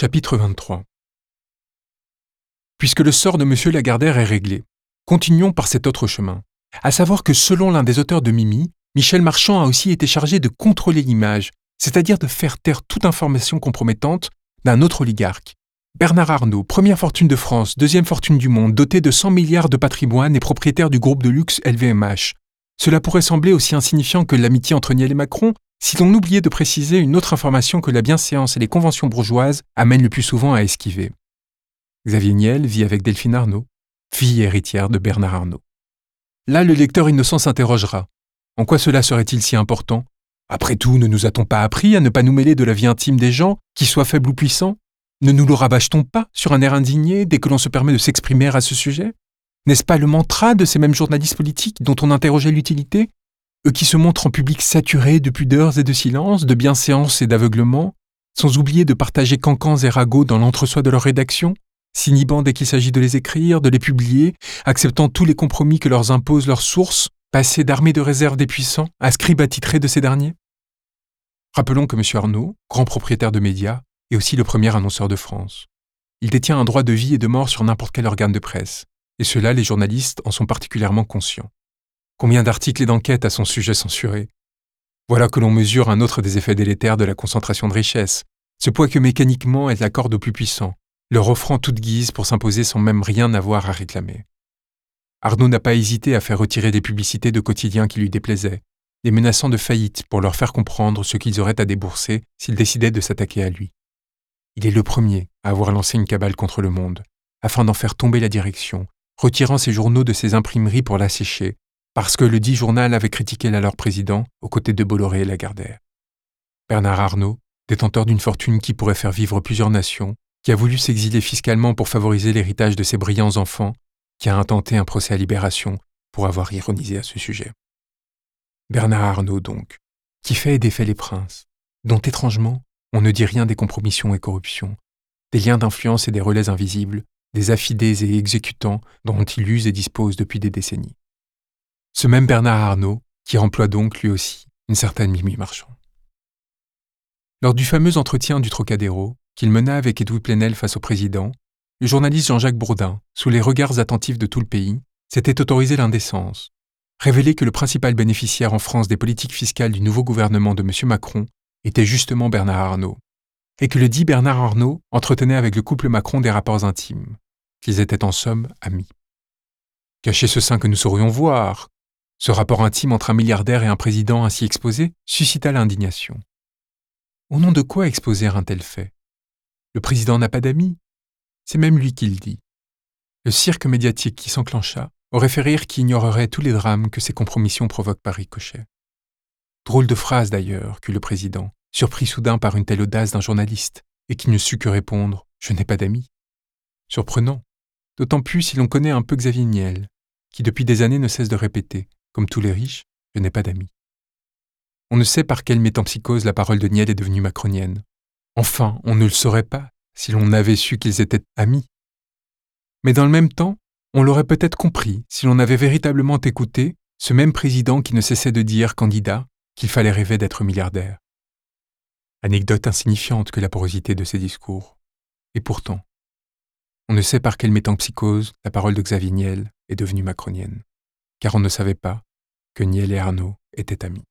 Chapitre 23 Puisque le sort de M. Lagardère est réglé, continuons par cet autre chemin. À savoir que selon l'un des auteurs de Mimi, Michel Marchand a aussi été chargé de contrôler l'image, c'est-à-dire de faire taire toute information compromettante d'un autre oligarque. Bernard Arnault, première fortune de France, deuxième fortune du monde, doté de 100 milliards de patrimoine et propriétaire du groupe de luxe LVMH. Cela pourrait sembler aussi insignifiant que l'amitié entre Niel et Macron si l'on oubliait de préciser une autre information que la bienséance et les conventions bourgeoises amènent le plus souvent à esquiver. Xavier Niel vit avec Delphine Arnault, fille héritière de Bernard Arnault. Là, le lecteur innocent s'interrogera. En quoi cela serait-il si important? Après tout, ne nous a-t-on pas appris à ne pas nous mêler de la vie intime des gens, qu'ils soient faibles ou puissants? Ne nous le rabâche-t-on pas sur un air indigné dès que l'on se permet de s'exprimer à ce sujet? N'est-ce pas le mantra de ces mêmes journalistes politiques dont on interrogeait l'utilité? Qui se montrent en public saturés de pudeurs et de silence, de bienséance et d'aveuglement, sans oublier de partager cancans et ragots dans l'entre-soi de leur rédaction, s'inhibant dès qu'il s'agit de les écrire, de les publier, acceptant tous les compromis que leur imposent leurs sources, passer d'armée de réserve des puissants à scribe attitré de ces derniers Rappelons que M. Arnaud, grand propriétaire de médias, est aussi le premier annonceur de France. Il détient un droit de vie et de mort sur n'importe quel organe de presse, et cela les journalistes en sont particulièrement conscients. Combien d'articles et d'enquêtes à son sujet censurés? Voilà que l'on mesure un autre des effets délétères de la concentration de richesses, ce poids que mécaniquement elle accorde aux plus puissants, leur offrant toute guise pour s'imposer sans même rien avoir à réclamer. Arnaud n'a pas hésité à faire retirer des publicités de quotidiens qui lui déplaisaient, les menaçant de faillite pour leur faire comprendre ce qu'ils auraient à débourser s'ils décidaient de s'attaquer à lui. Il est le premier à avoir lancé une cabale contre le monde, afin d'en faire tomber la direction, retirant ses journaux de ses imprimeries pour l'assécher, parce que le dit journal avait critiqué l'alors président aux côtés de Bolloré et Lagardère. Bernard Arnault, détenteur d'une fortune qui pourrait faire vivre plusieurs nations, qui a voulu s'exiler fiscalement pour favoriser l'héritage de ses brillants enfants, qui a intenté un procès à libération pour avoir ironisé à ce sujet. Bernard Arnault, donc, qui fait et défait les princes, dont étrangement on ne dit rien des compromissions et corruptions, des liens d'influence et des relais invisibles, des affidés et exécutants dont il use et dispose depuis des décennies. Ce même Bernard Arnault qui emploie donc lui aussi une certaine Mimi Marchand. Lors du fameux entretien du Trocadéro, qu'il mena avec Edouard Plenel face au président, le journaliste Jean-Jacques Bourdin, sous les regards attentifs de tout le pays, s'était autorisé l'indécence, révélé que le principal bénéficiaire en France des politiques fiscales du nouveau gouvernement de M. Macron était justement Bernard Arnault, et que le dit Bernard Arnault entretenait avec le couple Macron des rapports intimes, qu'ils étaient en somme amis. Cacher ce sein que nous saurions voir, ce rapport intime entre un milliardaire et un président ainsi exposé suscita l'indignation. Au nom de quoi exposer un tel fait? Le président n'a pas d'amis, c'est même lui qui le dit. Le cirque médiatique qui s'enclencha aurait fait rire qui ignorerait tous les drames que ces compromissions provoquent par ricochet. Drôle de phrase d'ailleurs qu'eut le président, surpris soudain par une telle audace d'un journaliste, et qui ne sut que répondre Je n'ai pas d'amis. Surprenant, d'autant plus si l'on connaît un peu Xavier Niel, qui depuis des années ne cesse de répéter, comme tous les riches, Je n'ai pas d'amis. On ne sait par quelle métampsychose la parole de Niel est devenue macronienne. Enfin, on ne le saurait pas si l'on avait su qu'ils étaient amis. Mais dans le même temps, on l'aurait peut-être compris si l'on avait véritablement écouté ce même président qui ne cessait de dire, candidat, qu'il fallait rêver d'être milliardaire. Anecdote insignifiante que la porosité de ses discours. Et pourtant, on ne sait par quelle métampsychose la parole de Xavier Niel est devenue macronienne, car on ne savait pas que Niel et Arnaud étaient amis.